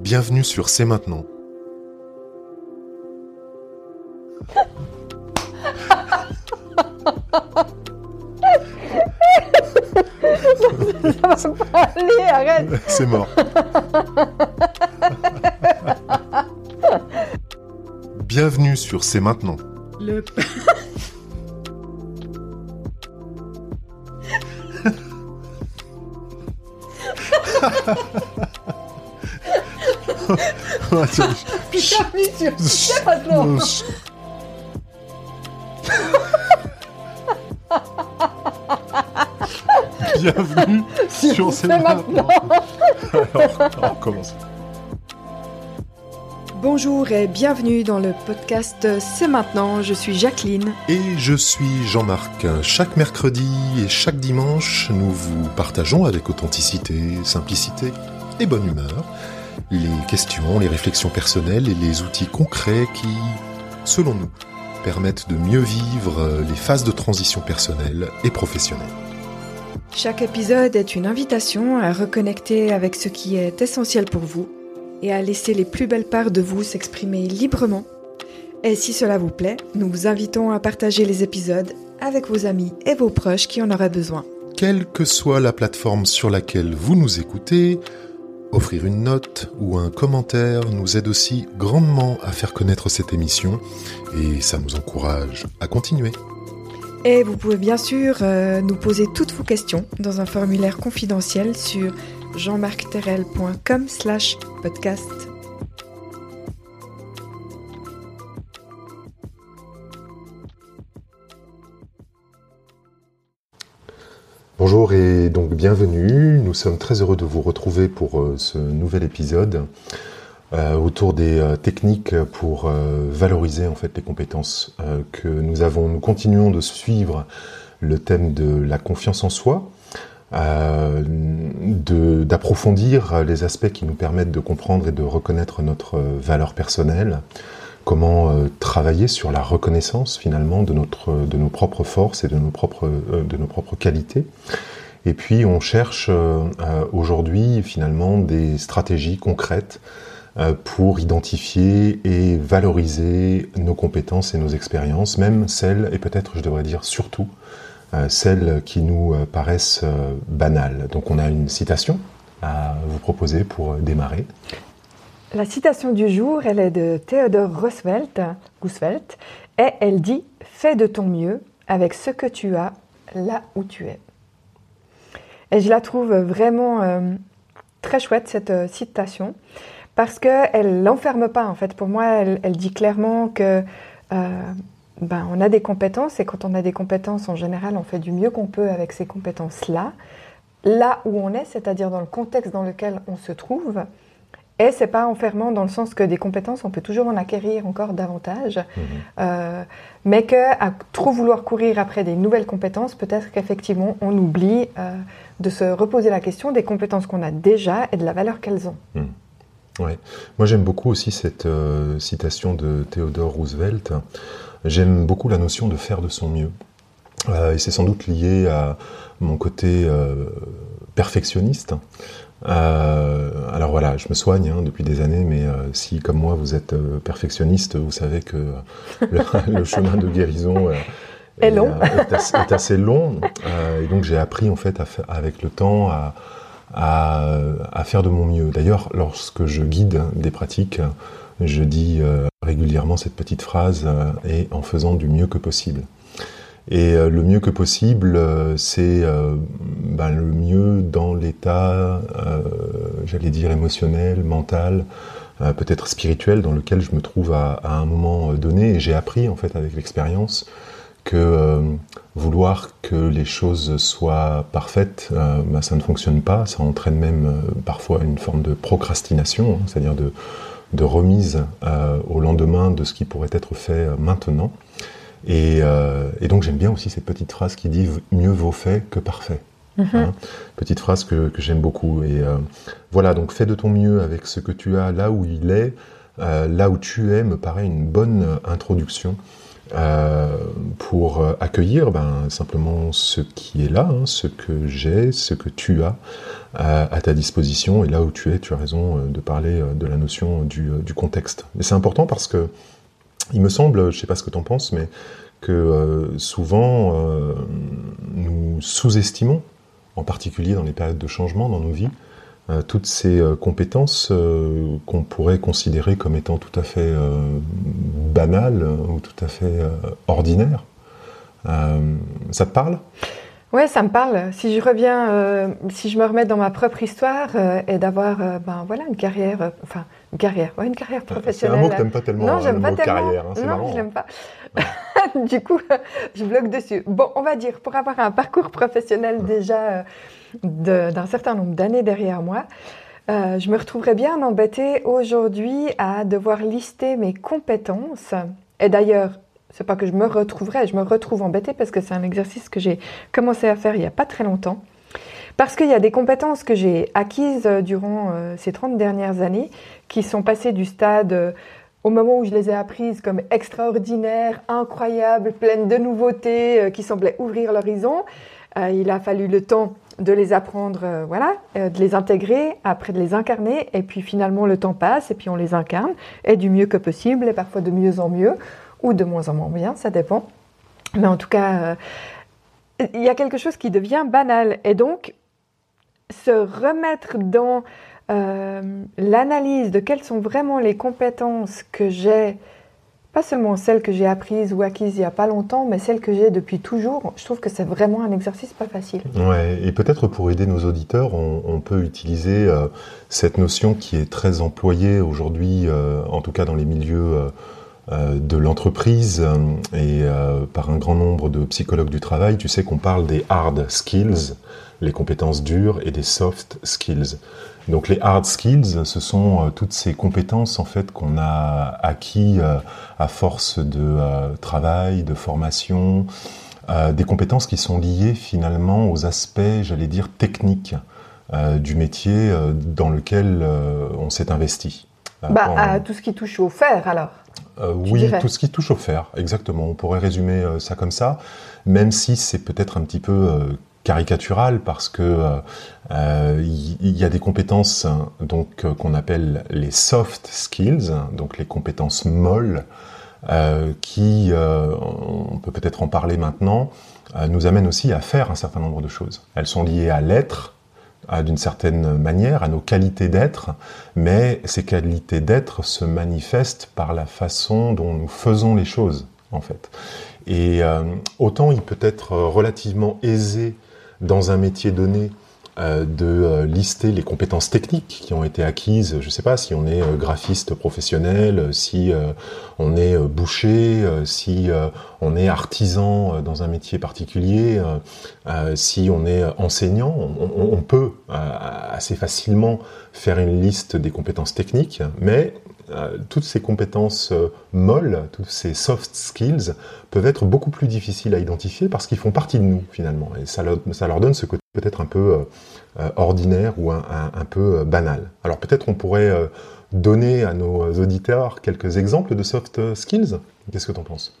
Bienvenue sur C'est maintenant. Ça va pas aller, arrête C'est mort. Bienvenue sur C'est maintenant. Le... Bienvenue sur C'est maintenant je- Bienvenue sur C'est maintenant. Alors, on recommence. Bonjour et bienvenue dans le podcast C'est maintenant, je suis Jacqueline. Et je suis Jean-Marc. Chaque mercredi et chaque dimanche, nous vous partageons avec authenticité, simplicité et bonne humeur les questions, les réflexions personnelles et les outils concrets qui, selon nous, permettent de mieux vivre les phases de transition personnelle et professionnelle. Chaque épisode est une invitation à reconnecter avec ce qui est essentiel pour vous et à laisser les plus belles parts de vous s'exprimer librement. Et si cela vous plaît, nous vous invitons à partager les épisodes avec vos amis et vos proches qui en auraient besoin. Quelle que soit la plateforme sur laquelle vous nous écoutez, offrir une note ou un commentaire nous aide aussi grandement à faire connaître cette émission et ça nous encourage à continuer. Et vous pouvez bien sûr euh, nous poser toutes vos questions dans un formulaire confidentiel sur jeanmarcterrel.com slash podcast. Bonjour et donc bienvenue. Nous sommes très heureux de vous retrouver pour euh, ce nouvel épisode euh, autour des euh, techniques pour valoriser en fait les compétences que nous avons. Nous continuons de suivre le thème de la confiance en soi, d'approfondir les aspects qui nous permettent de comprendre et de reconnaître notre valeur personnelle, comment euh, travailler sur la reconnaissance finalement de notre de nos propres forces et de nos propres euh, de nos propres qualités. Et puis on cherche euh, aujourd'hui finalement des stratégies concrètes pour identifier et valoriser nos compétences et nos expériences, même celles et peut-être je devrais dire surtout celles qui nous paraissent banales. Donc on a une citation à vous proposer pour démarrer. La citation du jour, elle est de Theodore Roosevelt, et elle dit « Fais de ton mieux avec ce que tu as là où tu es ». Et je la trouve vraiment euh, très chouette, cette euh, citation, parce qu'elle l'enferme pas, en fait. Pour moi, elle, elle dit clairement que euh, ben, on a des compétences, et quand on a des compétences, en général, on fait du mieux qu'on peut avec ces compétences-là, là où on est, c'est-à-dire dans le contexte dans lequel on se trouve. Et c'est pas enfermant dans le sens que des compétences, on peut toujours en acquérir encore davantage, euh, mais que à trop vouloir courir après des nouvelles compétences, peut-être qu'effectivement on oublie euh, de se reposer la question des compétences qu'on a déjà et de la valeur qu'elles ont. Ouais. Moi, j'aime beaucoup aussi cette euh, citation de Theodore Roosevelt. J'aime beaucoup la notion de faire de son mieux. Et c'est sans doute lié à mon côté perfectionniste. Euh, alors voilà, je me soigne hein, depuis des années, mais euh, si, comme moi, vous êtes euh, perfectionniste, vous savez que le, le chemin de guérison Est long. est assez, est assez long. Et donc, j'ai appris, en fait, à avec le temps, à, à, à faire de mon mieux. D'ailleurs, lorsque je guide des pratiques, je dis régulièrement cette petite phrase et en faisant du mieux que possible. Et euh, le mieux que possible, euh, c'est euh, ben, le mieux dans l'état, j'allais dire émotionnel, mental, peut-être spirituel, dans lequel je me trouve à, un moment donné. Et j'ai appris en fait avec l'expérience que vouloir que les choses soient parfaites, ben, ça ne fonctionne pas. Ça entraîne même parfois une forme de procrastination, hein, c'est-à-dire de, remise au lendemain de ce qui pourrait être fait maintenant. Et, euh, et donc j'aime bien aussi cette petite phrase qui dit mieux vaut fait que parfait. Hein. Petite phrase que, que j'aime beaucoup. Et euh, voilà, donc fais de ton mieux avec ce que tu as là où il est, euh, là où tu es, me paraît une bonne introduction pour accueillir ben, simplement ce qui est là, hein, ce que j'ai, ce que tu as à, ta disposition. Et là où tu es, tu as raison de parler de la notion du, du contexte. Et c'est important parce que il me semble, je ne sais pas ce que tu en penses, mais que euh, souvent euh, nous sous-estimons, en particulier dans les périodes de changement dans nos vies, euh, toutes ces compétences qu'on pourrait considérer comme étant tout à fait banales ou tout à fait ordinaires. ça te parle? Ouais, ça me parle. Si je reviens, euh, si je me remets dans ma propre histoire euh, et d'avoir, euh, ben voilà, une carrière, enfin une carrière, ouais, une carrière professionnelle. C'est un mot que t'aimes pas tellement. Non, j'aime pas tellement. Carrière, hein, non, je l'aime pas. du coup, je bloque dessus. Bon, on va dire pour avoir un parcours professionnel déjà d'un certain nombre d'années derrière moi. je me retrouverais bien embêtée aujourd'hui à devoir lister mes compétences. Et d'ailleurs, c'est pas que je me retrouverai, je me retrouve embêtée parce que c'est un exercice que j'ai commencé à faire il n'y a pas très longtemps. Parce qu'il y a des compétences que j'ai acquises euh, durant euh, ces 30 dernières années qui sont passées du stade euh, au moment où je les ai apprises comme extraordinaires, incroyables, pleines de nouveautés, qui semblaient ouvrir l'horizon. il a fallu le temps de les apprendre, voilà, de les intégrer, après de les incarner, et puis finalement le temps passe, et puis on les incarne, et du mieux que possible, et parfois de mieux en mieux ou de moins en moins bien, ça dépend. Mais en tout cas, euh, il y a quelque chose qui devient banal. Et donc, se remettre dans euh, l'analyse de quelles sont vraiment les compétences que j'ai, pas seulement celles que j'ai apprises ou acquises il n'y a pas longtemps, mais celles que j'ai depuis toujours, je trouve que c'est vraiment un exercice pas facile. Ouais, et peut-être pour aider nos auditeurs, on, peut utiliser euh, cette notion qui est très employée aujourd'hui, en tout cas dans les milieux de l'entreprise euh, et euh, par un grand nombre de psychologues du travail, tu sais qu'on parle des hard skills, les compétences dures, et des soft skills. Donc les hard skills, ce sont toutes ces compétences en fait qu'on a acquis à force de travail, de formation, des compétences qui sont liées finalement aux aspects, j'allais dire, techniques du métier dans lequel on s'est investi. Bah, à tout ce qui touche au fer alors euh, oui, tout ce qui touche au fer, exactement. On pourrait résumer euh, ça comme ça, même si c'est peut-être un petit peu euh, caricatural parce que il y, a des compétences donc qu'on appelle les soft skills, donc les compétences molles, qui, on peut peut-être en parler maintenant, nous amènent aussi à faire un certain nombre de choses. Elles sont liées à l'être, d'une certaine manière, à nos qualités d'être, mais ces qualités d'être se manifestent par la façon dont nous faisons les choses, en fait. Et euh, autant il peut être relativement aisé dans un métier donné de euh, lister les compétences techniques qui ont été acquises. Je ne sais pas si on est euh, graphiste professionnel, si on est boucher, si on est artisan dans un métier particulier, si on est enseignant. On peut assez facilement faire une liste des compétences techniques, mais toutes ces compétences molles, tous ces soft skills peuvent être beaucoup plus difficiles à identifier parce qu'ils font partie de nous finalement. Et ça leur, ça leur donne ce côté peut-être un peu euh, ordinaire ou un, peu euh, banal. Alors peut-être on pourrait euh, donner à nos auditeurs quelques exemples de soft skills. Qu'est-ce que tu en penses?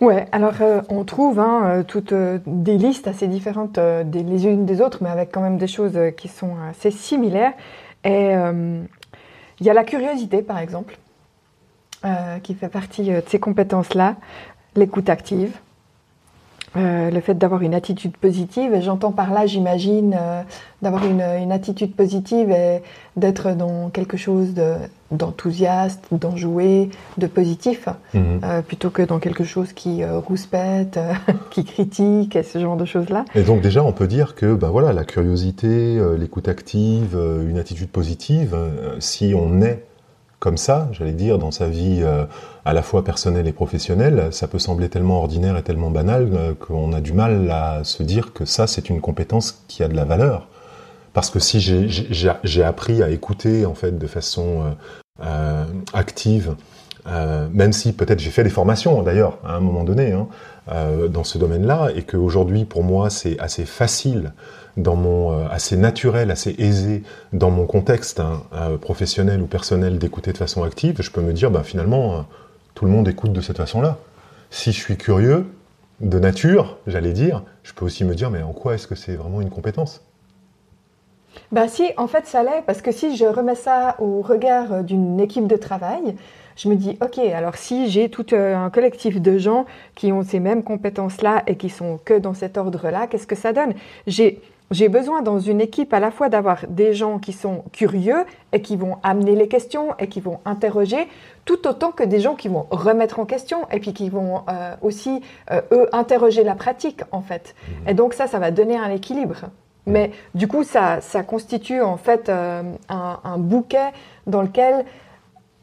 Ouais, alors on trouve hein, toutes des listes assez différentes des, les unes des autres, mais avec quand même des choses qui sont assez similaires. Et il y a la curiosité, par exemple, qui fait partie de ces compétences-là, l'écoute active, euh, le fait d'avoir une attitude positive, et j'entends par là, j'imagine, euh, d'avoir une, attitude positive et d'être dans quelque chose d'enthousiaste, d'enjoué, de positif, mhm. euh, plutôt que dans quelque chose qui rouspète, qui critique, et ce genre de choses-là. Et donc déjà, on peut dire que ben voilà, la curiosité, l'écoute active, une attitude positive, si on est comme ça, j'allais dire, dans sa vie euh, à la fois personnelle et professionnelle, ça peut sembler tellement ordinaire et tellement banal euh, qu'on a du mal à se dire que ça, c'est une compétence qui a de la valeur. Parce que si j'ai appris à écouter en fait de façon euh, active, même si peut-être j'ai fait des formations d'ailleurs à un moment donné hein, dans ce domaine-là, et qu'aujourd'hui pour moi c'est assez facile dans mon euh, assez naturel, assez aisé dans mon contexte hein, euh, professionnel ou personnel d'écouter de façon active, je peux me dire, bah, finalement, euh, tout le monde écoute de cette façon-là. Si je suis curieux de nature, j'allais dire, je peux aussi me dire, mais en quoi est-ce que c'est vraiment une compétence? Ben si, en fait, ça l'est, parce que si je remets ça au regard d'une équipe de travail, je me dis, ok, alors si j'ai tout un collectif de gens qui ont ces mêmes compétences-là et qui sont que dans cet ordre-là, qu'est-ce que ça donne? J'ai j'ai besoin dans une équipe à la fois d'avoir des gens qui sont curieux et qui vont amener les questions et qui vont interroger, tout autant que des gens qui vont remettre en question et puis qui vont euh, aussi, euh, eux, interroger la pratique, en fait. Mmh. Et donc ça, ça va donner un équilibre. Mais du coup, ça, ça constitue en fait un, un, bouquet dans lequel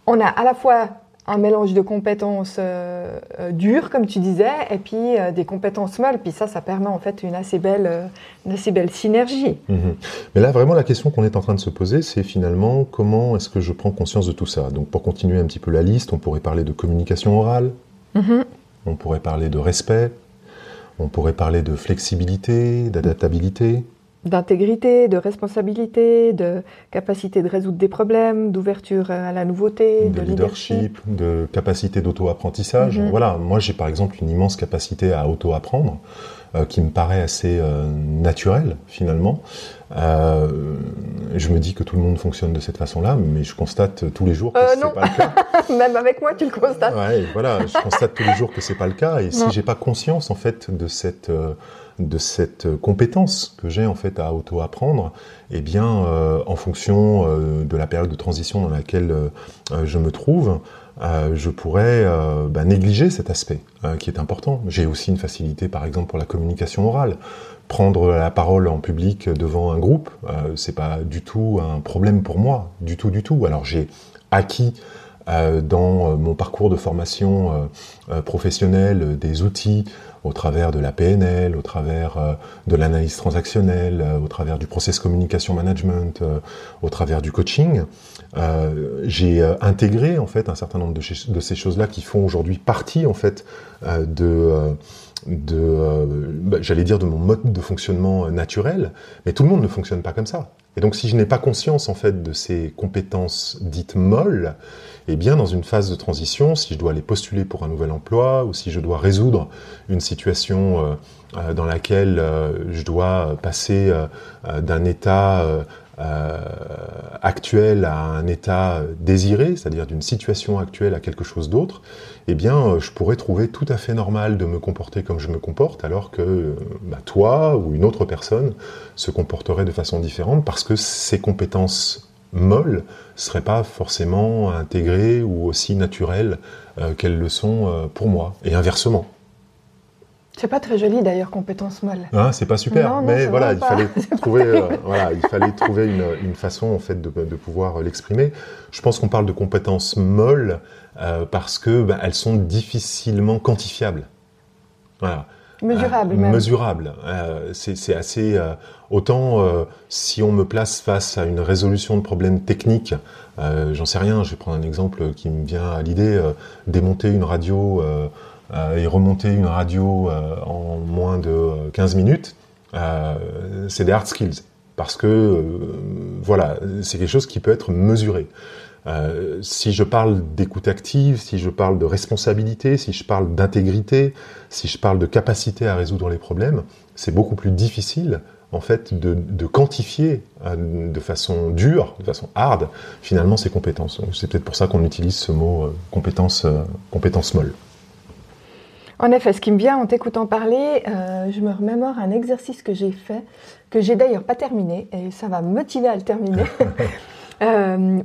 on a à la fois un mélange de compétences euh, euh, dures, comme tu disais, et puis euh, des compétences molles. Puis ça, ça permet en fait une assez belle, une assez belle synergie. Mhm. Mais là, vraiment, la question qu'on est en train de se poser, c'est finalement comment est-ce que je prends conscience de tout ça? Donc, pour continuer un petit peu la liste, on pourrait parler de communication orale, mhm. on pourrait parler de respect, on pourrait parler de flexibilité, d'adaptabilité d'intégrité, de responsabilité, de capacité de résoudre des problèmes, d'ouverture à la nouveauté, de, leadership, de capacité d'auto-apprentissage. Mhm. Voilà, moi j'ai par exemple une immense capacité à auto-apprendre. Euh, qui me paraît assez euh, naturelle finalement. Euh, je me dis que tout le monde fonctionne de cette façon-là, mais je constate tous les jours que ce n'est pas le cas. Même avec moi, tu le constates. Ouais, voilà, je constate tous les jours que c'est pas le cas. Et si j'ai pas conscience en fait de cette de cette compétence que j'ai en fait à auto-apprendre, eh bien, en fonction de la période de transition dans laquelle je me trouve, euh, je pourrais euh, bah, négliger cet aspect euh, qui est important. J'ai aussi une facilité, par exemple, pour la communication orale. Prendre la parole en public devant un groupe, c'est pas du tout un problème pour moi, du tout, du tout. Alors j'ai acquis dans mon parcours de formation professionnelle des outils au travers de la PNL, au travers euh, de l'analyse transactionnelle, euh, au travers du process communication management, euh, au travers du coaching. J'ai intégré en fait un certain nombre de, ces choses-là qui font aujourd'hui partie en fait de de, bah, j'allais dire, de mon mode de fonctionnement naturel, mais tout le monde ne fonctionne pas comme ça. Et donc, si je n'ai pas conscience en fait de ces compétences dites molles, eh bien, dans une phase de transition, si je dois aller postuler pour un nouvel emploi ou si je dois résoudre une situation euh, euh, dans laquelle euh, je dois passer d'un état actuel à un état désiré, c'est-à-dire d'une situation actuelle à quelque chose d'autre, eh bien, je pourrais trouver tout à fait normal de me comporter comme je me comporte, alors que bah, toi ou une autre personne se comporterait de façon différente parce que ses compétences molles seraient pas forcément intégrées ou aussi naturelles euh, qu'elles le sont euh, pour moi, et inversement. C'est pas très joli d'ailleurs, compétence molle. Hein, c'est pas super, mais voilà, il fallait, trouver, euh, voilà, il fallait trouver une, une, façon en fait de, de pouvoir l'exprimer. Je pense qu'on parle de compétences molles parce que ben, elles sont difficilement quantifiables. Voilà. Mesurable. Euh, mesurable. Euh, c'est assez. Euh, autant si on me place face à une résolution de problèmes techniques, j'en sais rien. Je vais prendre un exemple qui me vient à l'idée démonter une radio et remonter une radio en moins de 15 minutes. c'est des hard skills parce que voilà, c'est quelque chose qui peut être mesuré. Euh, si je parle d'écoute active, si je parle de responsabilité, si je parle d'intégrité, si je parle de capacité à résoudre les problèmes, c'est beaucoup plus difficile en fait de, quantifier euh, de façon dure, de façon hard, finalement ces compétences. C'est peut-être pour ça qu'on utilise ce mot euh, compétence, compétence molle. En effet, ce qui me vient en t'écoutant parler, je me remémore un exercice que j'ai fait, que j'ai d'ailleurs pas terminé, et ça va me motiver à le terminer. Euh,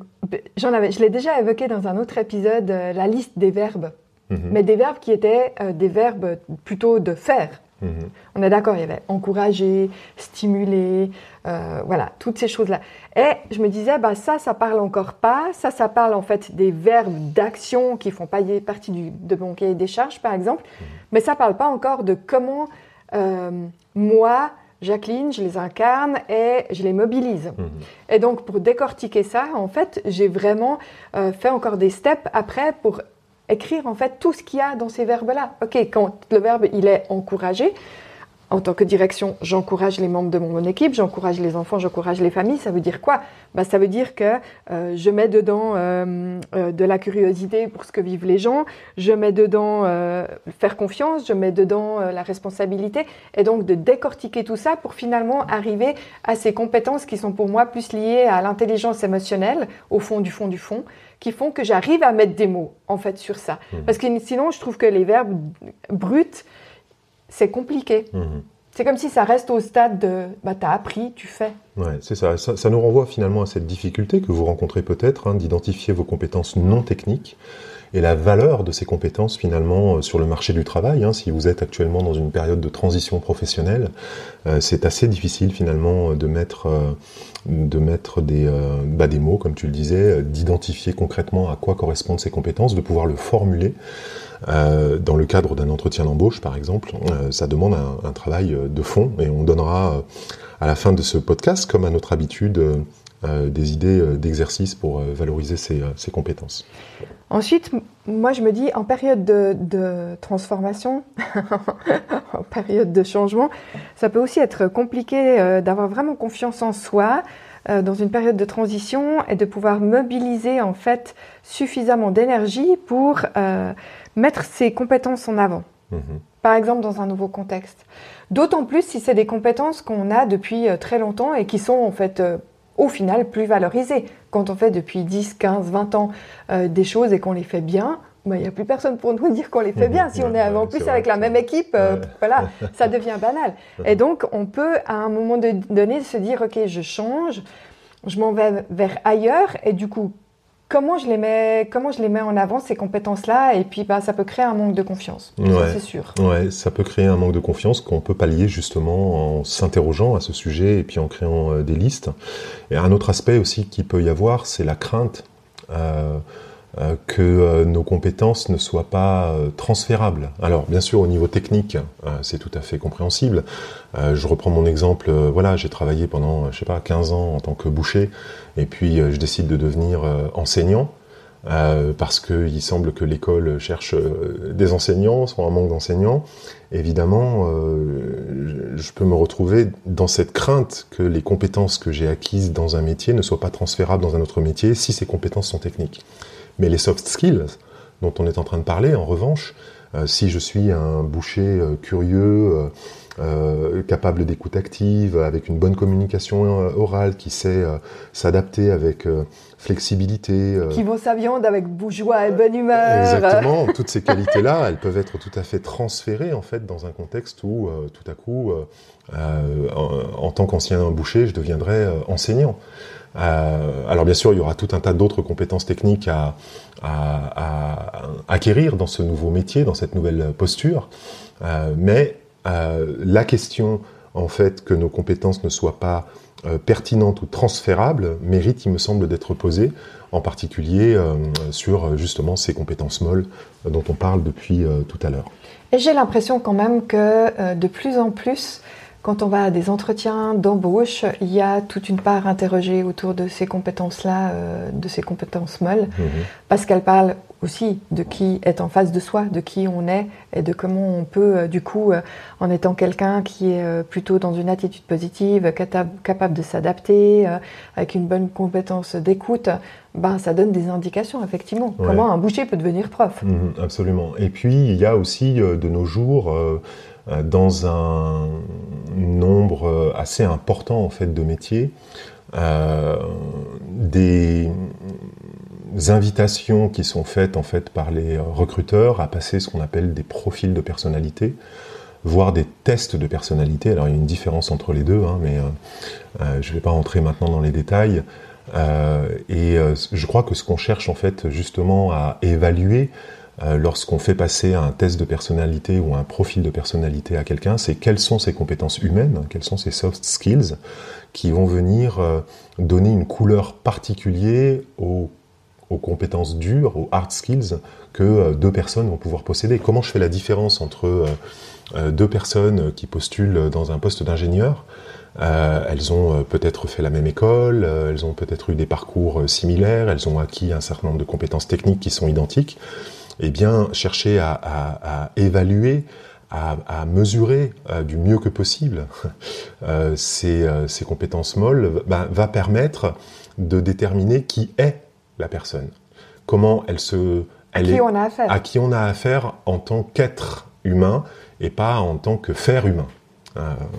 j'en avais, je l'ai déjà évoqué dans un autre épisode, euh, la liste des verbes. Mhm. Mais des verbes qui étaient euh, des verbes plutôt de faire. Mhm. On est d'accord, il y avait encourager, stimuler, voilà, toutes ces choses-là. Et je me disais, bah, ça, ça parle encore pas. Ça, ça parle en fait des verbes d'action qui font pas partie du, de mon cahier des charges, par exemple. Mhm. Mais ça parle pas encore de comment moi, Jacqueline, je les incarne et je les mobilise. Mhm. Et donc, pour décortiquer ça, en fait, j'ai vraiment euh, fait encore des steps après pour écrire en fait tout ce qu'il y a dans ces verbes-là. Ok, quand le verbe il est encouragé, en tant que direction, j'encourage les membres de mon équipe, j'encourage les enfants, j'encourage les familles. Ça veut dire quoi? Bah, Ça veut dire que euh, je mets dedans euh, euh, de la curiosité pour ce que vivent les gens, je mets dedans faire confiance, je mets dedans la responsabilité, et donc de décortiquer tout ça pour finalement arriver à ces compétences qui sont pour moi plus liées à l'intelligence émotionnelle, au fond du fond du fond, qui font que j'arrive à mettre des mots en fait sur ça. Mmh. Parce que sinon, je trouve que les verbes bruts c'est compliqué. Mhm. C'est comme si ça reste au stade de bah, t'as appris, tu fais. Ouais, c'est ça. ça. nous renvoie finalement à cette difficulté que vous rencontrez peut-être hein, d'identifier vos compétences non techniques et la valeur de ces compétences finalement euh, sur le marché du travail. Hein, si vous êtes actuellement dans une période de transition professionnelle, euh, c'est assez difficile finalement de mettre, euh, de mettre des, bah, des mots, comme tu le disais, d'identifier concrètement à quoi correspondent ces compétences, de pouvoir le formuler. Euh, dans le cadre d'un entretien d'embauche, par exemple, euh, ça demande un, travail euh, de fond et on donnera à la fin de ce podcast, comme à notre habitude, des idées d'exercice pour valoriser ces, compétences. Ensuite, moi je me dis, en période de, transformation, en période de changement, ça peut aussi être compliqué d'avoir vraiment confiance en soi dans une période de transition et de pouvoir mobiliser en fait suffisamment d'énergie pour mettre ses compétences en avant. Mhm. Par exemple, dans un nouveau contexte. D'autant plus si c'est des compétences qu'on a depuis euh, très longtemps et qui sont en fait euh, au final plus valorisées. Quand on fait depuis 10, 15, 20 ans euh, des choses et qu'on les fait bien, bah, il n'y a plus personne pour nous dire qu'on les fait bien. Si on est en plus avec la même équipe, voilà, ça devient banal. Et donc, on peut à un moment donné se dire, OK, je change, je m'en vais vers ailleurs et du coup, comment je les mets, comment je les mets en avant ces compétences-là et puis bah, ça peut créer un manque de confiance, c'est sûr. Ouais, ça peut créer un manque de confiance qu'on peut pallier justement en s'interrogeant à ce sujet et puis en créant euh, des listes. Et un autre aspect aussi qui peut y avoir, c'est la crainte. Euh, que euh, nos compétences ne soient pas euh, transférables. Alors bien sûr au niveau technique, c'est tout à fait compréhensible. je reprends mon exemple, voilà, j'ai travaillé pendant je sais pas 15 ans en tant que boucher et puis je décide de devenir enseignant. parce qu'il semble que l'école cherche des enseignants, soit un manque d'enseignants. Évidemment, je peux me retrouver dans cette crainte que les compétences que j'ai acquises dans un métier ne soient pas transférables dans un autre métier si ces compétences sont techniques. Mais les soft skills dont on est en train de parler, en revanche, euh, si je suis un boucher euh, curieux, euh, capable d'écoute active, avec une bonne communication orale, qui sait s'adapter avec flexibilité. qui vend sa viande avec joie et bonne humeur. Exactement. Toutes ces qualités-là, elles peuvent être tout à fait transférées en fait dans un contexte où tout à coup, en, en, tant qu'ancien boucher, je deviendrai enseignant. Euh, alors bien sûr, il y aura tout un tas d'autres compétences techniques à, acquérir dans ce nouveau métier, dans cette nouvelle posture. Euh, mais euh, la question, en fait, que nos compétences ne soient pas pertinentes ou transférables mérite, il me semble, d'être posée, en particulier sur justement ces compétences molles dont on parle depuis tout à l'heure. Et j'ai l'impression quand même que de plus en plus, quand on va à des entretiens d'embauche, il y a toute une part interrogée autour de ces compétences-là, euh, de ces compétences molles, mhm. parce qu'elles parlent aussi de qui est en face de soi, de qui on est et de comment on peut, euh, du coup, euh, en étant quelqu'un qui est plutôt dans une attitude positive, capable de s'adapter, avec une bonne compétence d'écoute, ben, ça donne des indications, effectivement. Comment un boucher peut devenir prof. Mhm, absolument. Et puis, il y a aussi de nos jours dans un nombre euh, assez important en fait de métiers, euh, des invitations qui sont faites en fait par les recruteurs à passer ce qu'on appelle des profils de personnalité, voire des tests de personnalité. Alors il y a une différence entre les deux, hein, mais je ne vais pas rentrer maintenant dans les détails. et je crois que ce qu'on cherche en fait justement à évaluer, euh, lorsqu'on fait passer un test de personnalité ou un profil de personnalité à quelqu'un, c'est quelles sont ses compétences humaines, quelles sont ses soft skills qui vont venir euh, donner une couleur particulière aux, compétences dures, aux hard skills que euh, deux personnes vont pouvoir posséder. Comment je fais la différence entre deux personnes qui postulent dans un poste d'ingénieur elles ont peut-être fait la même école, elles ont peut-être eu des parcours similaires, elles ont acquis un certain nombre de compétences techniques qui sont identiques eh bien, chercher à, évaluer, à, mesurer du mieux que possible ces, compétences molles ben, va permettre de déterminer qui est la personne, comment elle se, elle à qui on a affaire, à qui on a affaire en tant qu'être humain et pas en tant que faire humain.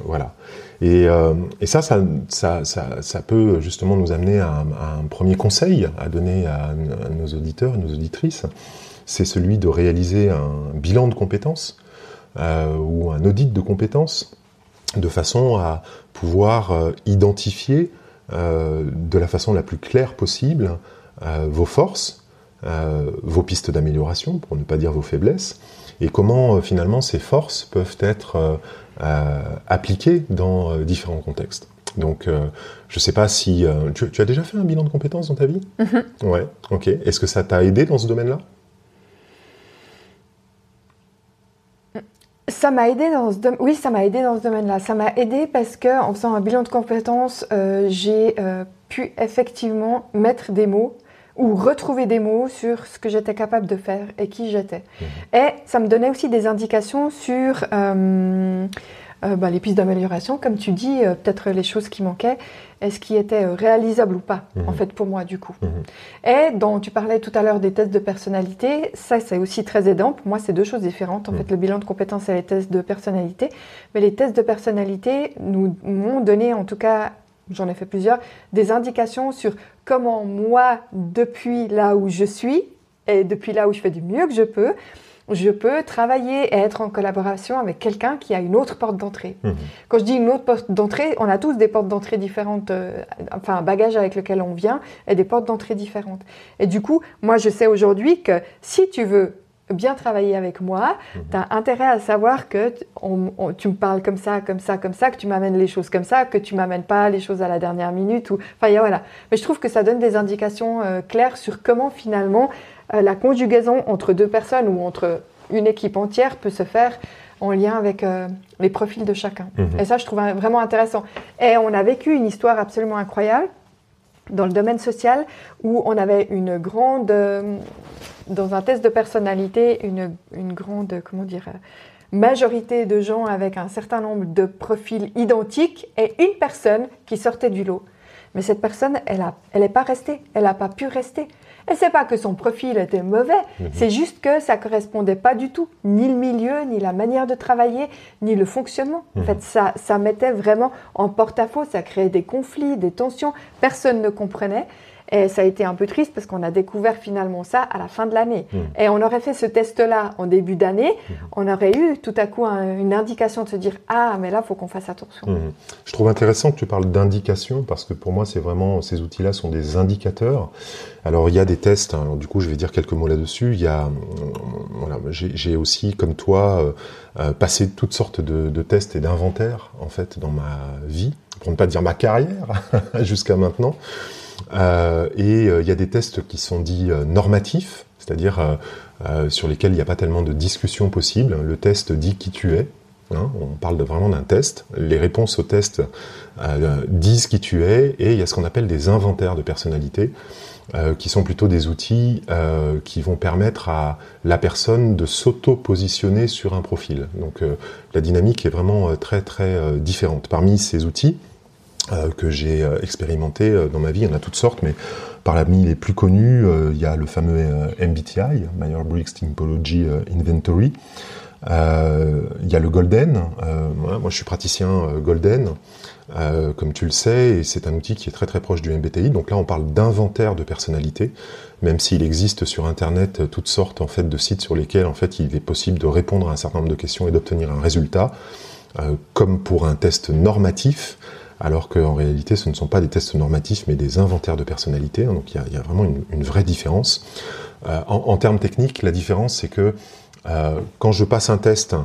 voilà. Euh, et, ça, ça, ça, peut justement nous amener à, un premier conseil à donner à, nos auditeurs et nos auditrices. C'est celui de réaliser un bilan de compétences euh, ou un audit de compétences de façon à pouvoir euh, identifier de la façon la plus claire possible vos forces, vos pistes d'amélioration, pour ne pas dire vos faiblesses, et comment finalement ces forces peuvent être appliquer dans euh, différents contextes. Donc, euh, je ne sais pas si... Euh, tu, as déjà fait un bilan de compétences dans ta vie? Mm-hmm. Ouais, ok. Est-ce que ça t'a aidé dans ce domaine-là? Ça m'a aidé dans ce Oui, ça m'a aidé dans ce domaine-là. Ça m'a aidé parce que en faisant un bilan de compétences, j'ai pu effectivement mettre des mots ou retrouver des mots sur ce que j'étais capable de faire et qui j'étais. Mhm. Et ça me donnait aussi des indications sur euh, euh, bah, les pistes d'amélioration, comme tu dis, euh, peut-être les choses qui manquaient, est ce qui était réalisable ou pas, en mhm. fait, pour moi, du coup. Mhm. Et dont tu parlais tout à l'heure des tests de personnalité, ça, c'est aussi très aidant. Pour moi, c'est deux choses différentes. En fait, le bilan de compétences et les tests de personnalité. Mais les tests de personnalité nous m'ont donné, en tout cas, j'en ai fait plusieurs, des indications sur comment moi, depuis là où je suis, et depuis là où je fais du mieux que je peux, je peux travailler et être en collaboration avec quelqu'un qui a une autre porte d'entrée. Mhm. Quand je dis une autre porte d'entrée, on a tous des portes d'entrée différentes, euh, enfin un bagage avec lequel on vient et des portes d'entrée différentes. Et du coup, moi je sais aujourd'hui que si tu veux bien travailler avec moi, mhm. tu as intérêt à savoir que tu me parles comme ça, comme ça, comme ça, que tu m'amènes les choses comme ça, que tu m'amènes pas les choses à la dernière minute. Ou... Enfin, voilà. Mais je trouve que ça donne des indications euh, claires sur comment finalement euh, la conjugaison entre deux personnes ou entre une équipe entière peut se faire en lien avec euh, les profils de chacun. Mhm. Et ça, je trouve vraiment intéressant. Et on a vécu une histoire absolument incroyable dans le domaine social où on avait une grande dans un test de personnalité une, une grande, comment dire, majorité de gens avec un certain nombre de profils identiques et une personne qui sortait du lot. Mais cette personne, elle n'est elle pas restée, elle n'a pas pu rester. Et c'est pas que son profil était mauvais, mhm. c'est juste que ça correspondait pas du tout, ni le milieu, ni la manière de travailler, ni le fonctionnement. En mhm. fait, ça, ça mettait vraiment en porte-à-faux, ça créait des conflits, des tensions, personne ne comprenait. Et ça a été un peu triste parce qu'on a découvert finalement ça à la fin de l'année. Mmh. Et on aurait fait ce test-là en début d'année, mmh. on aurait eu tout à coup une indication de se dire Ah, mais là, il faut qu'on fasse attention. Mmh. Je trouve intéressant que tu parles d'indication parce que pour moi, c'est vraiment, ces outils-là sont des indicateurs. Alors, il y a des tests, hein. alors du coup, je vais dire quelques mots là-dessus. Il y a, voilà, j'ai aussi, comme toi, euh, euh, passé toutes sortes de, de tests et d'inventaires, en fait, dans ma vie, pour ne pas dire ma carrière, jusqu'à maintenant. Euh, et euh, il y a des tests qui sont dits euh, normatifs, c'est-à-dire sur lesquels il n'y a pas tellement de discussion possible. Le test dit qui tu es. Hein, on parle vraiment d'un test. Les réponses au test disent qui tu es. Et il y a ce qu'on appelle des inventaires de personnalité. qui sont plutôt des outils qui vont permettre à la personne de s'auto-positionner sur un profil. Donc la dynamique est vraiment très très différente. Parmi ces outils, que j'ai euh, expérimenté euh, dans ma vie. Il y en a toutes sortes, mais parmi les plus connus, il y a le fameux MBTI, Myers-Briggs Typology Inventory. il y a le Golden. moi, je suis praticien Golden, comme tu le sais, et c'est un outil qui est très très proche du MBTI. Donc là, on parle d'inventaire de personnalité, même s'il existe sur Internet toutes sortes en fait de sites sur lesquels en fait il est possible de répondre à un certain nombre de questions et d'obtenir un résultat, comme pour un test normatif alors qu'en réalité ce ne sont pas des tests normatifs mais des inventaires de personnalité, donc il y, a vraiment une, vraie différence. Euh, en, termes techniques, la différence c'est que euh, quand je passe un test,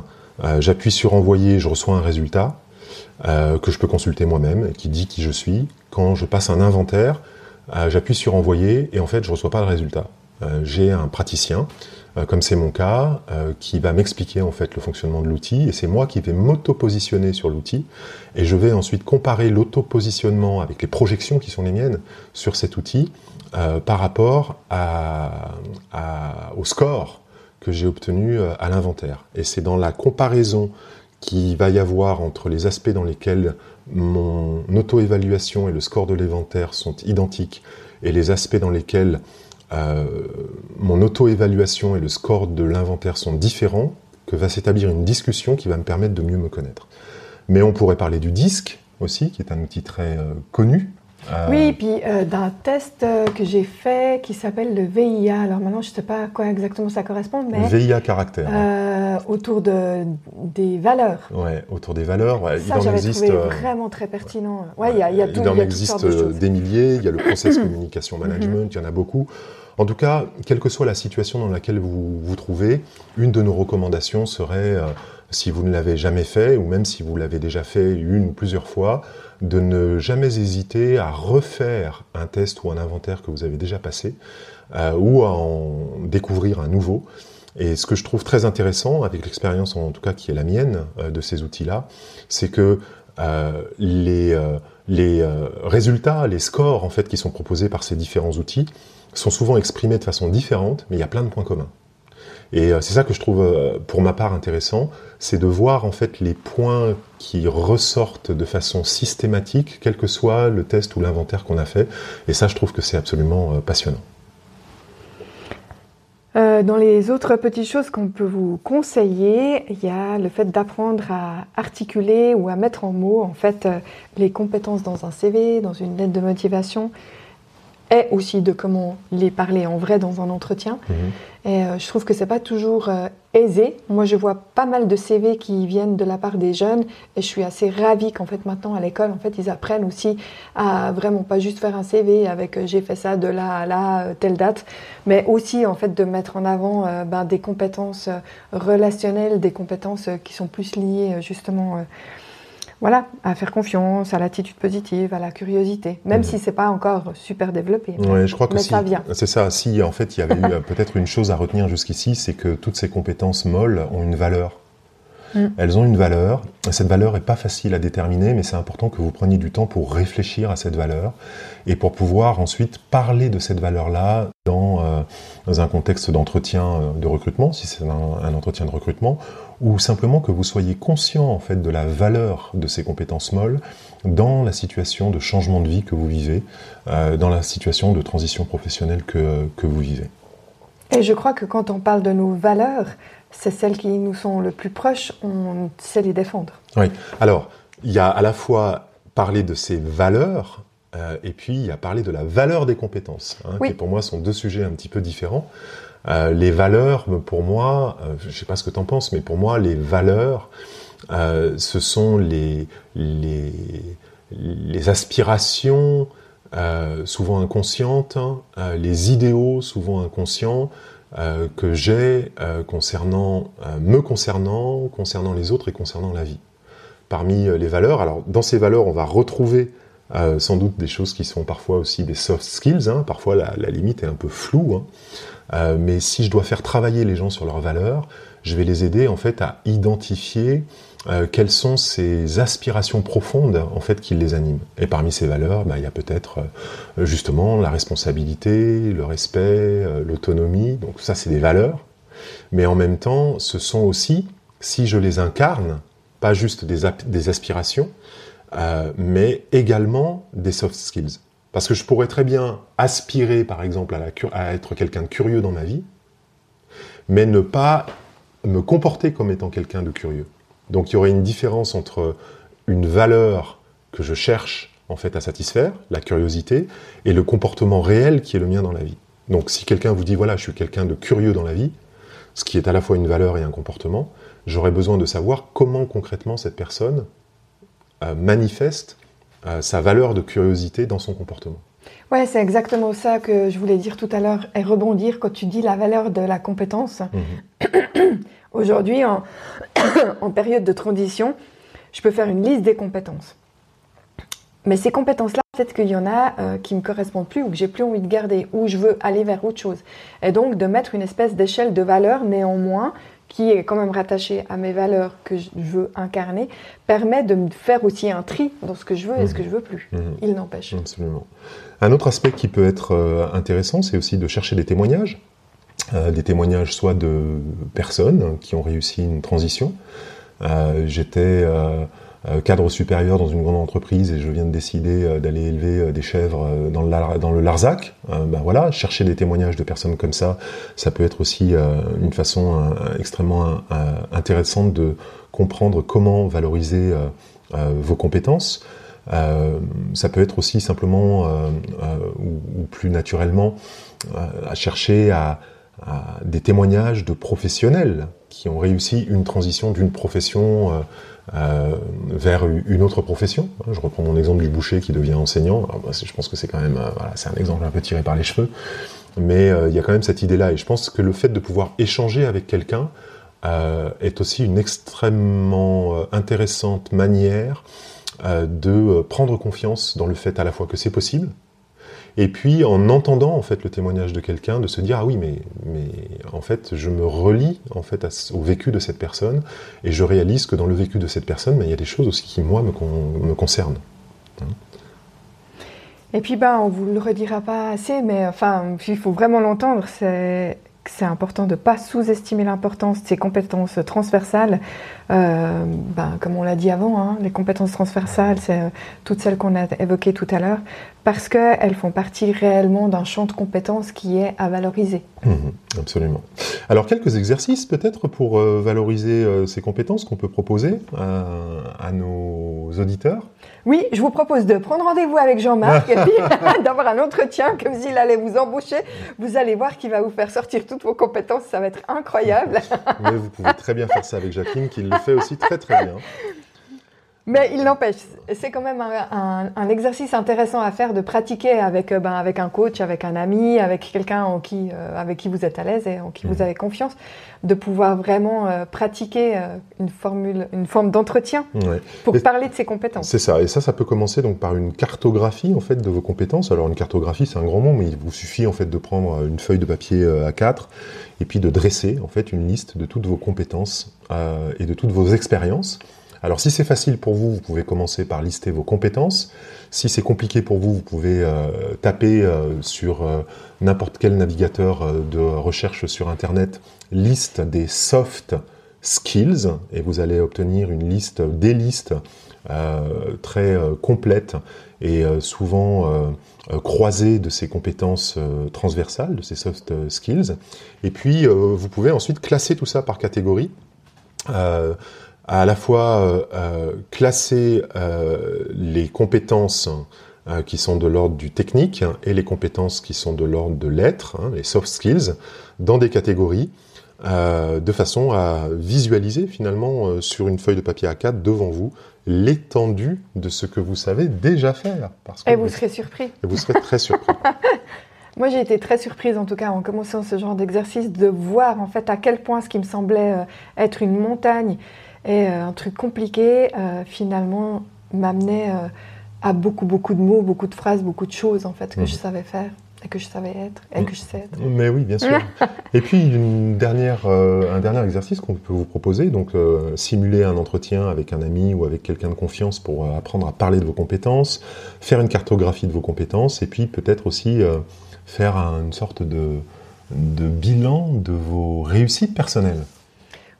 euh, j'appuie sur envoyer, je reçois un résultat que je peux consulter moi-même, qui dit qui je suis. Quand je passe un inventaire, j'appuie sur envoyer et en fait je reçois pas le résultat. J'ai un praticien comme c'est mon cas, euh, qui va m'expliquer en fait le fonctionnement de l'outil, et c'est moi qui vais m'auto-positionner sur l'outil, et je vais ensuite comparer l'auto-positionnement avec les projections qui sont les miennes sur cet outil euh, par rapport au score que j'ai obtenus à l'inventaire. Et c'est dans la comparaison qu'il va y avoir entre les aspects dans lesquels mon auto-évaluation et le score de l'inventaire sont identiques et les aspects dans lesquels euh, mon auto-évaluation et le score de l'inventaire sont différents, que va s'établir une discussion qui va me permettre de mieux me connaître. Mais on pourrait parler du disque aussi, qui est un outil très euh, connu euh, oui, puis euh, d'un test euh, que j'ai fait qui s'appelle le VIA. Alors maintenant, je ne sais pas à quoi exactement ça correspond, mais. VIA caractère. autour de, des valeurs. Ouais, autour des valeurs. ça, j'avais trouvé vraiment très pertinent. Ouais, il y a, y a tout. Il en existe des milliers. Il y a le process communication management, il y en a beaucoup. En tout cas, quelle que soit la situation dans laquelle vous vous trouvez, une de nos recommandations serait, si vous ne l'avez jamais fait, ou même si vous l'avez déjà fait une ou plusieurs fois, de ne jamais hésiter à refaire un test ou un inventaire que vous avez déjà passé euh, ou à en découvrir un nouveau. Et ce que je trouve très intéressant avec l'expérience en tout cas qui est la mienne euh, de ces outils-là, c'est que euh, les, les résultats, les scores en fait qui sont proposés par ces différents outils sont souvent exprimés de façon différente, mais il y a plein de points communs. Et euh, c'est ça que je trouve, euh, pour ma part, intéressant, c'est de voir en fait les points qui ressortent de façon systématique, quel que soit le test ou l'inventaire qu'on a fait. Et ça, je trouve que c'est absolument euh, passionnant. dans les autres petites choses qu'on peut vous conseiller, il y a le fait d'apprendre à articuler ou à mettre en mots en fait les compétences dans un CV, dans une lettre de motivation et aussi de comment les parler en vrai dans un entretien. Mhm. Et euh, je trouve que c'est pas toujours euh, aisé. Moi, je vois pas mal de CV qui viennent de la part des jeunes et je suis assez ravie qu'en fait maintenant à l'école, en fait, ils apprennent aussi à vraiment pas juste faire un CV avec euh, j'ai fait ça de là à là telle date, mais aussi en fait de mettre en avant ben, des compétences relationnelles, des compétences qui sont plus liées justement voilà, à faire confiance, à l'attitude positive, à la curiosité, même si si c'est pas encore super développé. Oui, je crois que ça vient. C'est ça. Si en fait il y avait eu peut-être une chose à retenir jusqu'ici, c'est que toutes ces compétences molles ont une valeur. Mm. Elles ont une valeur. Cette valeur n'est pas facile à déterminer, mais c'est important que vous preniez du temps pour réfléchir à cette valeur et pour pouvoir ensuite parler de cette valeur-là dans, euh, dans, un contexte d'entretien euh, de recrutement, si c'est un, entretien de recrutement, ou simplement que vous soyez conscient en fait de la valeur de ces compétences molles dans la situation de changement de vie que vous vivez, euh, dans la situation de transition professionnelle que, que vous vivez. Et je crois que quand on parle de nos valeurs, c'est celles qui nous sont le plus proches, on sait les défendre. Oui. Alors, il y a à la fois parler de ces valeurs, euh, et puis il y a parler de la valeur des compétences, hein, qui pour moi sont deux sujets un petit peu différents. Euh, les valeurs, pour moi, euh, je ne sais pas ce que tu en penses, mais pour moi, les valeurs, ce sont les, les, les aspirations souvent inconscientes, hein, les idéaux souvent inconscients, que j'ai concernant me concernant, concernant les autres et concernant la vie. Parmi les valeurs, alors dans ces valeurs, on va retrouver sans doute des choses qui sont parfois aussi des soft skills. Hein, parfois la, limite est un peu floue, hein, mais si je dois faire travailler les gens sur leurs valeurs, je vais les aider en fait à identifier euh, quelles sont ces aspirations profondes en fait qui les animent. Et parmi ces valeurs, bah, il y a peut-être euh, justement la responsabilité, le respect, euh, l'autonomie. Donc ça, c'est des valeurs. Mais en même temps, ce sont aussi, si je les incarne, pas juste des aspirations, mais également des soft skills. Parce que je pourrais très bien aspirer, par exemple, à, à être quelqu'un de curieux dans ma vie, mais ne pas me comporter comme étant quelqu'un de curieux. Donc il y aurait une différence entre une valeur que je cherche en fait à satisfaire, la curiosité, et le comportement réel qui est le mien dans la vie. Donc si quelqu'un vous dit voilà, je suis quelqu'un de curieux dans la vie, ce qui est à la fois une valeur et un comportement, j'aurais besoin de savoir comment concrètement cette personne euh, manifeste euh, sa valeur de curiosité dans son comportement. Ouais, c'est exactement ça que je voulais dire tout à l'heure et rebondir quand tu dis la valeur de la compétence. Mhm. Aujourd'hui, en, en, période de transition, je peux faire une liste des compétences. Mais ces compétences-là, peut-être qu'il y en a euh, qui ne me correspondent plus ou que j'ai plus envie de garder ou je veux aller vers autre chose. Et donc de mettre une espèce d'échelle de valeur néanmoins qui est quand même rattachée à mes valeurs que je veux incarner, permet de me faire aussi un tri dans ce que je veux et ce que je veux plus. Mmh. Il n'empêche. Absolument. Un autre aspect qui peut être euh, intéressant, c'est aussi de chercher des témoignages. des témoignages soit de personnes qui ont réussi une transition. J'étais cadre supérieur dans une grande entreprise et je viens de décider d'aller élever des chèvres dans le, dans le Larzac, ben voilà, chercher des témoignages de personnes comme ça, ça peut être aussi une façon extrêmement intéressante de comprendre comment valoriser vos compétences. Euh, ça peut être aussi simplement, euh, euh, ou, plus naturellement, à chercher à, des témoignages de professionnels qui ont réussi une transition d'une profession vers une autre profession. Je reprends mon exemple du boucher qui devient enseignant. je pense que c'est quand même, voilà, c'est un exemple un peu tiré par les cheveux, mais il y a quand même cette idée-là. Et je pense que le fait de pouvoir échanger avec quelqu'un est aussi une extrêmement intéressante manière euh, de euh, prendre confiance dans le fait à la fois que c'est possible, et puis en entendant en fait le témoignage de quelqu'un, de se dire ah oui mais mais en fait je me relie en fait au vécu de cette personne et je réalise que dans le vécu de cette personne, mais il y a des choses aussi qui moi me, me concernent. Et puis ben on vous le redira pas assez, mais enfin il faut vraiment l'entendre. C'est c'est important de ne pas sous-estimer l'importance de ces compétences transversales. Euh, ben, comme on l'a dit avant, hein, les compétences transversales, c'est euh, toutes celles qu'on a évoquées tout à l'heure, parce qu'elles font partie réellement d'un champ de compétences qui est à valoriser. Mhm, absolument. Alors, quelques exercices peut-être pour euh, valoriser ces compétences qu'on peut proposer à nos auditeurs? Oui, je vous propose de prendre rendez-vous avec Jean-Marc et puis d'avoir un entretien comme s'il allait vous embaucher. Vous allez voir qu'il va vous faire sortir toutes vos compétences, ça va être incroyable. Mais vous pouvez très bien faire ça avec Jacqueline, qui le fait aussi très très bien. Mais il n'empêche, c'est quand même un, exercice intéressant à faire de pratiquer avec, euh, ben, avec un coach, avec un ami, avec quelqu'un qui, euh, avec qui vous êtes à l'aise et en qui vous mhm. avez confiance, de pouvoir vraiment euh, pratiquer une, formule, une forme d'entretien pour parler de ses compétences. C'est ça, et ça, ça peut commencer donc par une cartographie en fait de vos compétences. Alors une cartographie, c'est un grand mot, mais il vous suffit en fait de prendre une feuille de papier A4 et puis de dresser en fait une liste de toutes vos compétences et de toutes vos expériences. Alors si c'est facile pour vous, vous pouvez commencer par lister vos compétences. Si c'est compliqué pour vous, vous pouvez euh, taper euh, sur euh, n'importe quel navigateur de recherche sur Internet liste des soft skills et vous allez obtenir une liste, des listes très complètes et souvent croisées de ces compétences transversales, de ces soft skills. Et puis vous pouvez ensuite classer tout ça par catégorie à la fois euh, euh, classer euh, les compétences qui sont de l'ordre du technique et les compétences qui sont de l'ordre de l'être, hein, les soft skills, dans des catégories, de façon à visualiser finalement sur une feuille de papier A4 devant vous l'étendue de ce que vous savez déjà faire. Parce que et vous, serez surpris. Et vous serez très surpris. Moi, j'ai été très surprise, en tout cas, en commençant ce genre d'exercice, de voir en fait à quel point ce qui me semblait être une montagne et euh, un truc compliqué, euh, finalement, m'amenait euh, à beaucoup, beaucoup de mots, beaucoup de phrases, beaucoup de choses, en fait, que je mhm. savais faire et que je savais être et que je sais être. Mais oui, bien sûr. et puis une dernière, un dernier exercice qu'on peut vous proposer, donc simuler un entretien avec un ami ou avec quelqu'un de confiance pour apprendre à parler de vos compétences, faire une cartographie de vos compétences et puis peut-être aussi faire une sorte de, de bilan de vos réussites personnelles.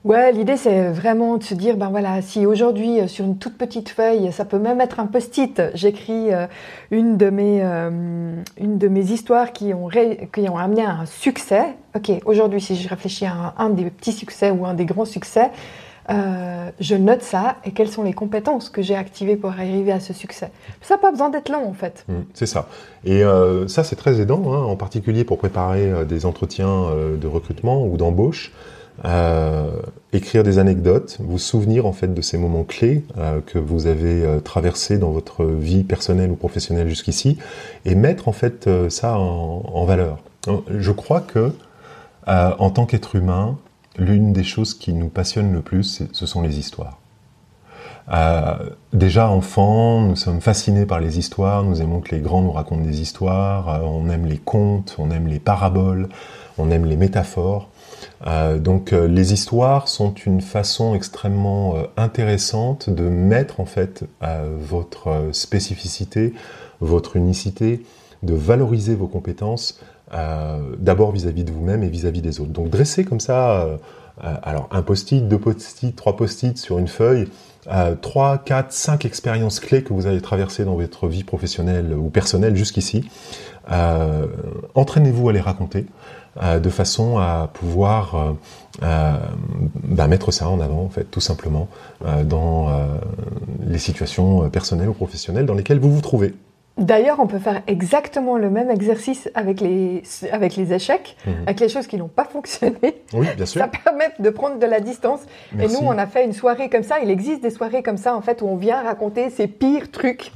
Ouais, l'idée c'est vraiment de se dire, ben voilà, si aujourd'hui euh, sur une toute petite feuille, ça peut même être un post-it, j'écris euh, une de mes euh, une de mes histoires qui ont qui ont amené à un succès. Ok, aujourd'hui si je réfléchis à un, des petits succès ou un des grands succès, je note ça et quelles sont les compétences que j'ai activées pour arriver à ce succès. Ça pas besoin d'être long en fait. Mmh, c'est ça. Et ça c'est très aidant, hein, en particulier pour préparer des entretiens de recrutement ou d'embauche. Euh, écrire des anecdotes, vous souvenir en fait de ces moments clés euh, que vous avez euh, traversés dans votre vie personnelle ou professionnelle jusqu'ici, et mettre en fait ça en, valeur. Je crois que en tant qu'être humain, l'une des choses qui nous passionne le plus, ce sont les histoires. déjà enfant, nous sommes fascinés par les histoires, nous aimons que les grands nous racontent des histoires, on aime les contes, on aime les paraboles, on aime les métaphores. Euh, donc euh, les histoires sont une façon extrêmement euh, intéressante de mettre en fait votre spécificité, votre unicité, de valoriser vos compétences d'abord vis-à-vis de vous-même et vis-à-vis des autres. Donc dressez comme ça, alors un post-it, deux post-it, trois post-it sur une feuille, trois, quatre, cinq expériences clés que vous avez traversées dans votre vie professionnelle ou personnelle jusqu'ici. Entraînez-vous à les raconter. Euh, de façon à pouvoir euh, euh, bah, mettre ça en avant, en fait, tout simplement, dans les situations personnelles ou professionnelles dans lesquelles vous vous trouvez. D'ailleurs, on peut faire exactement le même exercice avec les, avec les échecs, mhm. avec les choses qui n'ont pas fonctionné. Oui, bien sûr. Ça permet de prendre de la distance. Et nous, on a fait une soirée comme ça. Il existe des soirées comme ça, en fait, où on vient raconter ses pires trucs.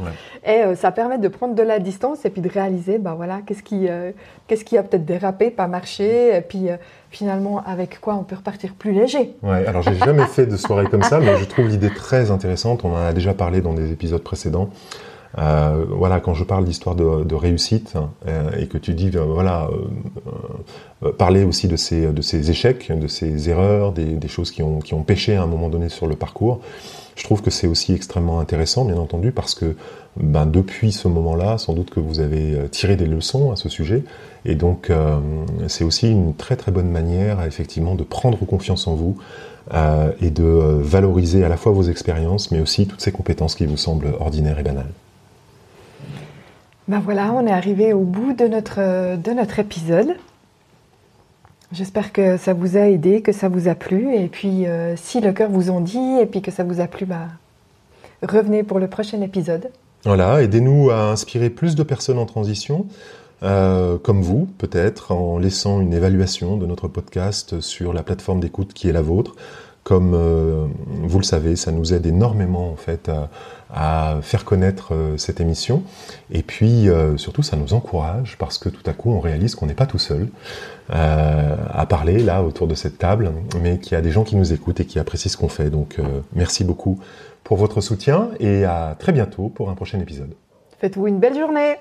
Et euh, ça permet de prendre de la distance et puis de réaliser, bah voilà, qu'est-ce qui, euh, qu'est-ce qui a peut-être dérapé, pas marché. Et puis, euh, finalement, avec quoi on peut repartir plus léger. Ouais, alors j'ai jamais fait de soirée comme ça, mais je trouve l'idée très intéressante. On en a déjà parlé dans des épisodes précédents. Euh, voilà, quand je parle d'histoire de, réussite euh, et que tu dis, euh, voilà, parler aussi de ces, échecs, de ces erreurs, des, choses qui ont, qui pêché à un moment donné sur le parcours, je trouve que c'est aussi extrêmement intéressant, bien entendu, parce que ben, depuis ce moment-là, sans doute que vous avez tiré des leçons à ce sujet, et donc c'est aussi une très très bonne manière, effectivement, de prendre confiance en vous, et de valoriser à la fois vos expériences, mais aussi toutes ces compétences qui vous semblent ordinaires et banales. Ben voilà, on est arrivé au bout de notre, de notre épisode. J'espère que ça vous a aidé, que ça vous a plu. Et puis, euh, si le cœur vous en dit et puis que ça vous a plu, bah, revenez pour le prochain épisode. Voilà, aidez-nous à inspirer plus de personnes en transition, euh, comme vous, peut-être, en laissant une évaluation de notre podcast sur la plateforme d'écoute qui est la vôtre. Comme euh, vous le savez, ça nous aide énormément en fait à, faire connaître euh, cette émission. Et puis euh, surtout, ça nous encourage parce que tout à coup, on réalise qu'on n'est pas tout seul à parler là autour de cette table, mais qu'il y a des gens qui nous écoutent et qui apprécient ce qu'on fait. Donc merci beaucoup pour votre soutien et à très bientôt pour un prochain épisode. Faites-vous une belle journée